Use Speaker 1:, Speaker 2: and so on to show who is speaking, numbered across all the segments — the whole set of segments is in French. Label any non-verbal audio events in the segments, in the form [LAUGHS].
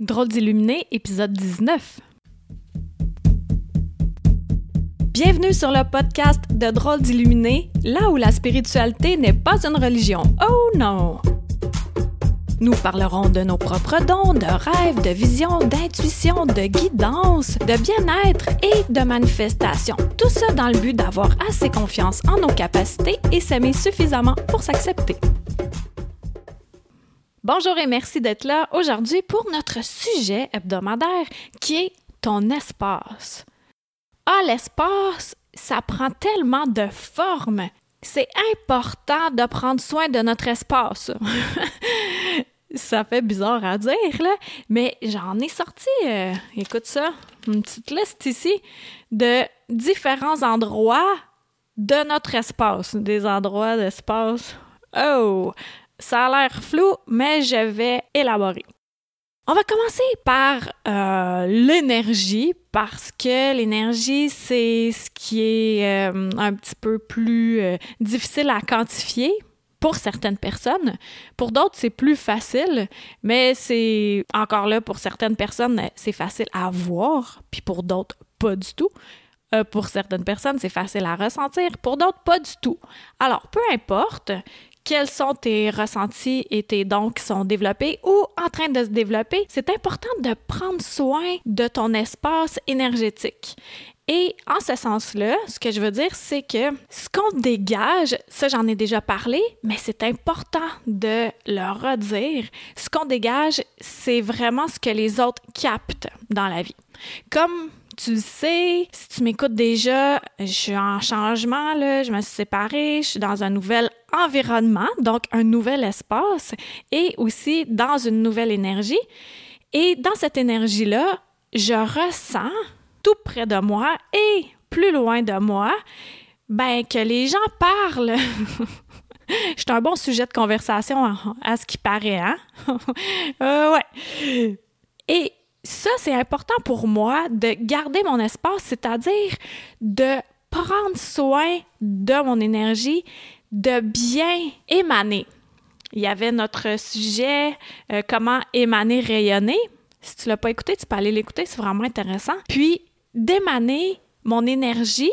Speaker 1: Drôle d'illuminé, épisode 19. Bienvenue sur le podcast de Drôle d'illuminé, là où la spiritualité n'est pas une religion. Oh non! Nous parlerons de nos propres dons, de rêves, de visions, d'intuition, de guidance, de bien-être et de manifestation. Tout ça dans le but d'avoir assez confiance en nos capacités et s'aimer suffisamment pour s'accepter. Bonjour et merci d'être là aujourd'hui pour notre sujet hebdomadaire qui est ton espace. Ah, l'espace, ça prend tellement de formes. C'est important de prendre soin de notre espace. [LAUGHS] ça fait bizarre à dire, là, mais j'en ai sorti, euh, écoute ça, une petite liste ici de différents endroits de notre espace, des endroits d'espace. Oh, ça a l'air flou, mais je vais élaborer. On va commencer par euh, l'énergie, parce que l'énergie, c'est ce qui est euh, un petit peu plus euh, difficile à quantifier pour certaines personnes. Pour d'autres, c'est plus facile, mais c'est encore là, pour certaines personnes, c'est facile à voir, puis pour d'autres, pas du tout. pour certaines personnes, c'est facile à ressentir, pour d'autres, pas du tout. Alors, peu importe, quels sont tes ressentis et tes dons qui sont développés ou en train de se développer, c'est important de prendre soin de ton espace énergétique. Et en ce sens-là, ce que je veux dire, c'est que ce qu'on dégage, ça j'en ai déjà parlé, mais c'est important de le redire. Ce qu'on dégage, c'est vraiment ce que les autres captent dans la vie. Comme tu sais, si tu m'écoutes déjà, je suis en changement, là, je me suis séparée, je suis dans un nouvel environnement, donc un nouvel espace et aussi dans une nouvelle énergie. Et dans cette énergie-là, je ressens tout près de moi et plus loin de moi, ben que les gens parlent. [LAUGHS] Je suis un bon sujet de conversation à, ce qui paraît, hein? [LAUGHS] euh, ouais. Et ça, c'est important pour moi de garder mon espace, c'est-à-dire de prendre soin de mon énergie, de bien émaner. Il y avait notre sujet euh, comment émaner, rayonner. Si tu l'as pas écouté, tu peux aller l'écouter, c'est vraiment intéressant. Puis d'émaner mon énergie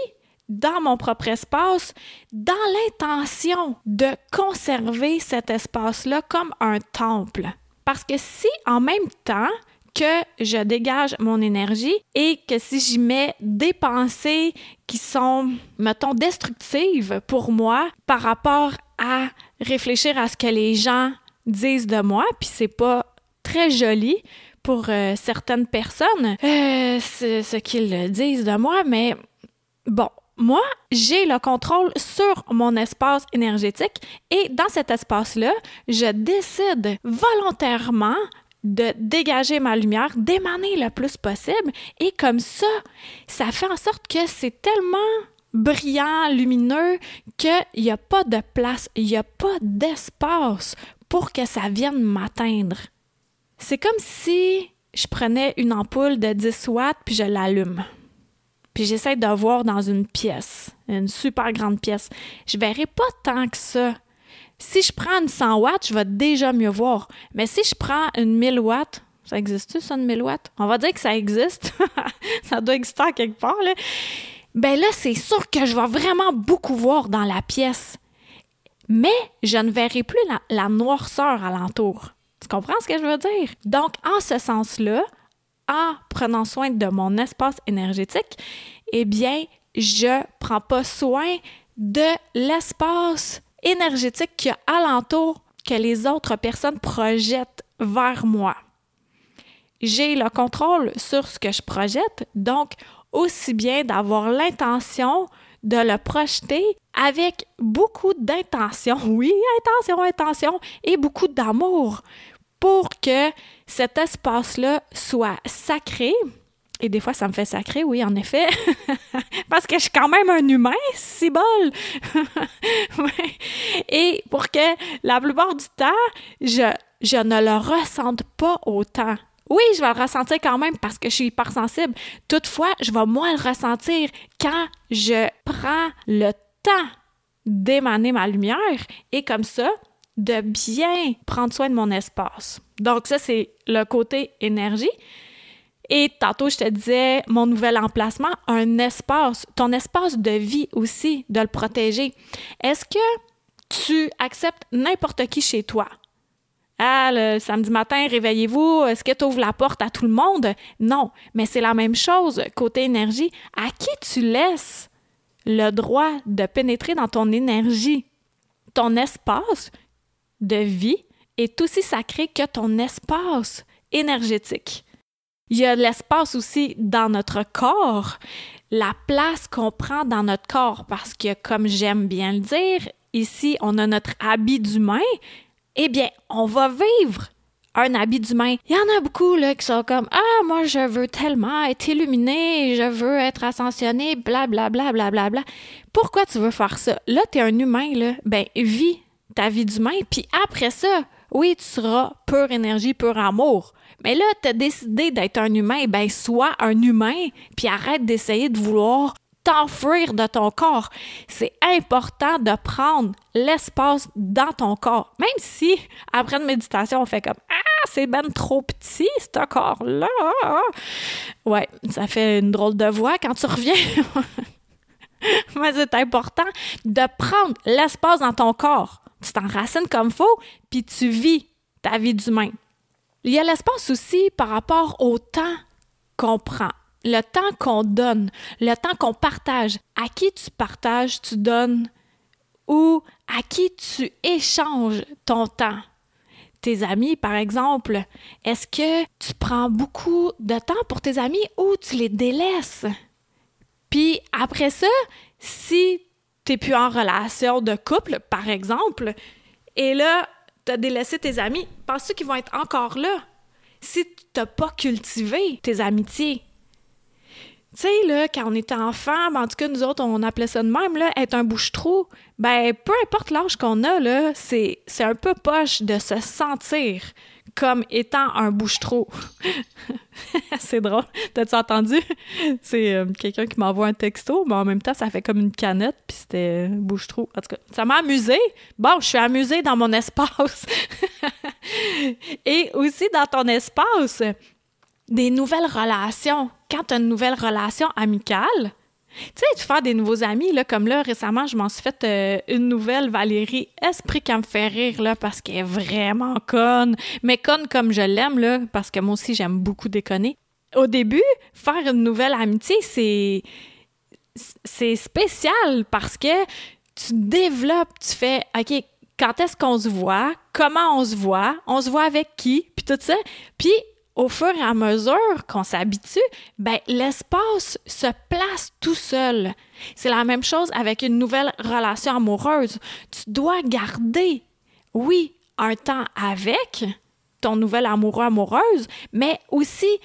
Speaker 1: dans mon propre espace, dans l'intention de conserver cet espace-là comme un temple. Parce que si en même temps, que je dégage mon énergie et que si j'y mets des pensées qui sont, mettons, destructives pour moi par rapport à réfléchir à ce que les gens disent de moi, puis c'est pas très joli pour euh, certaines personnes, euh, ce qu'ils disent de moi, mais bon, moi, j'ai le contrôle sur mon espace énergétique et dans cet espace-là, je décide volontairement de dégager ma lumière, d'émaner le plus possible. Et comme ça, ça fait en sorte que c'est tellement brillant, lumineux, qu'il n'y a pas de place, il n'y a pas d'espace pour que ça vienne m'atteindre. C'est comme si je prenais une ampoule de 10 watts puis je l'allume. Puis j'essaie de voir dans une pièce, une super grande pièce. Je verrai pas tant que ça si je prends une 100 watts, je vais déjà mieux voir. Mais si je prends une 1000 watts, ça existe-tu, ça, une 1000 watts? On va dire que ça existe. [LAUGHS] ça doit exister quelque part, là. Ben là, c'est sûr que je vais vraiment beaucoup voir dans la pièce. Mais je ne verrai plus la, la noirceur alentour. Tu comprends ce que je veux dire? Donc, en ce sens-là, en prenant soin de mon espace énergétique, eh bien, je prends pas soin de l'espace énergétique qu'il y a alentour que les autres personnes projettent vers moi. J'ai le contrôle sur ce que je projette, donc aussi bien d'avoir l'intention de le projeter avec beaucoup d'intention, [LAUGHS] oui, intention, intention, et beaucoup d'amour pour que cet espace-là soit sacré, et des fois, ça me fait sacré, oui, en effet. [LAUGHS] Parce que je suis quand même un humain, si bol. [LAUGHS] Et pour que la plupart du temps, je, je ne le ressente pas autant. Oui, je vais le ressentir quand même parce que je suis hypersensible. Toutefois, je vais moins le ressentir quand je prends le temps d'émaner ma lumière et comme ça, de bien prendre soin de mon espace. Donc ça, c'est le côté énergie. Et tantôt, je te disais, mon nouvel emplacement, un espace, ton espace de vie aussi, de le protéger. Est-ce que tu acceptes n'importe qui chez toi? Ah, le samedi matin, réveillez-vous, est-ce que tu ouvres la porte à tout le monde? Non, mais c'est la même chose côté énergie. À qui tu laisses le droit de pénétrer dans ton énergie? Ton espace de vie est aussi sacré que ton espace énergétique. Il y a l'espace aussi dans notre corps, la place qu'on prend dans notre corps, parce que comme j'aime bien le dire, ici on a notre habit d'humain, eh bien, on va vivre un habit d'humain. Il y en a beaucoup là, qui sont comme Ah, moi, je veux tellement être illuminé, je veux être ascensionné, blablabla, blablabla. Bla, bla. Pourquoi tu veux faire ça? Là, tu es un humain, là. Ben, vis ta vie d'humain, puis après ça, oui, tu seras pure énergie, pur amour. Mais là, tu as décidé d'être un humain, ben sois un humain, puis arrête d'essayer de vouloir t'enfuir de ton corps. C'est important de prendre l'espace dans ton corps. Même si, après une méditation, on fait comme Ah, c'est ben trop petit, ce corps-là. Ouais, ça fait une drôle de voix quand tu reviens. [LAUGHS] Mais c'est important de prendre l'espace dans ton corps. Tu t'enracines comme faut, puis tu vis ta vie d'humain. Il y a l'espace aussi par rapport au temps qu'on prend le temps qu'on donne, le temps qu'on partage, à qui tu partages, tu donnes ou à qui tu échanges ton temps. Tes amis, par exemple, est-ce que tu prends beaucoup de temps pour tes amis ou tu les délaisses? Puis après ça, si tu n'es plus en relation de couple, par exemple, et là, tu as délaissé tes amis, penses-tu qu'ils vont être encore là? Si tu n'as pas cultivé tes amitiés, tu sais, là, quand on était enfant, ben, en tout cas, nous autres, on appelait ça de même, là, être un bouche-trou. Ben, peu importe l'âge qu'on a, là, c'est un peu poche de se sentir comme étant un bouche-trou. [LAUGHS] c'est drôle. T'as-tu entendu? C'est euh, quelqu'un qui m'envoie un texto, mais en même temps, ça fait comme une canette, puis c'était bouche-trou. En tout cas, ça m'a amusé. Bon, je suis amusée dans mon espace. [LAUGHS] Et aussi dans ton espace, des nouvelles relations. Quand tu as une nouvelle relation amicale, tu sais, faire des nouveaux amis, comme là, récemment, je m'en suis fait euh, une nouvelle, Valérie Esprit, qui me fait rire, là, parce qu'elle est vraiment conne. Mais conne comme je l'aime, là, parce que moi aussi, j'aime beaucoup déconner. Au début, faire une nouvelle amitié, c'est... C'est spécial parce que tu développes, tu fais, OK, quand est-ce qu'on se voit? Comment on se voit? On se voit avec qui? Puis tout ça. Puis au fur et à mesure qu'on s'habitue, ben, l'espace se place tout seul. C'est la même chose avec une nouvelle relation amoureuse. Tu dois garder, oui, un temps avec ton nouvel amoureux amoureuse, mais aussi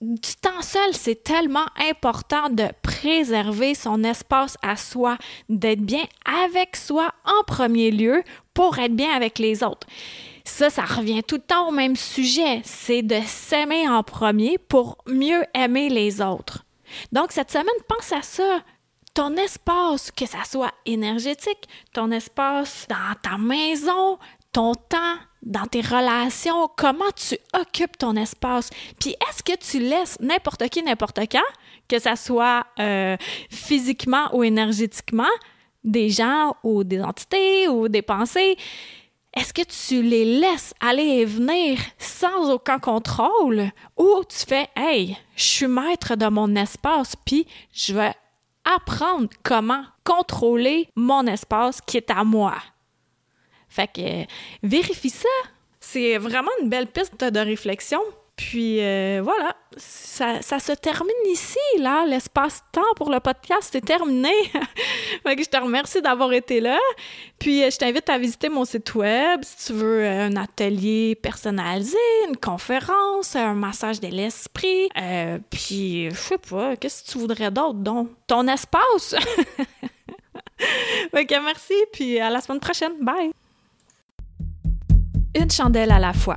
Speaker 1: du temps seul, c'est tellement important de préserver son espace à soi, d'être bien avec soi en premier lieu pour être bien avec les autres. Ça, ça revient tout le temps au même sujet. C'est de s'aimer en premier pour mieux aimer les autres. Donc, cette semaine, pense à ça. Ton espace, que ça soit énergétique, ton espace dans ta maison, ton temps, dans tes relations, comment tu occupes ton espace. Puis est-ce que tu laisses n'importe qui, n'importe quand, que ça soit euh, physiquement ou énergétiquement, des gens ou des entités ou des pensées, est-ce que tu les laisses aller et venir sans aucun contrôle? Ou tu fais Hey, je suis maître de mon espace, puis je vais apprendre comment contrôler mon espace qui est à moi? Fait que vérifie ça. C'est vraiment une belle piste de réflexion. Puis euh, voilà, ça, se termine ici, là. L'espace-temps pour le podcast est terminé. [LAUGHS] je te remercie d'avoir été là. Puis euh, je t'invite à visiter mon site web si tu veux euh, un atelier personnalisé, une conférence, un massage de l'esprit. puis je sais pas, qu'est-ce que tu voudrais d'autre, donc? Ton espace! [LAUGHS] que merci, puis à la semaine prochaine. Bye! Une chandelle à la fois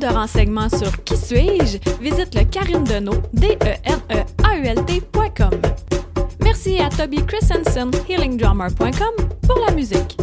Speaker 1: De renseignements sur Qui suis-je, visite le Karine Deneau, d e n e a u l Merci à Toby Christensen, healingdrummer.com, pour la musique.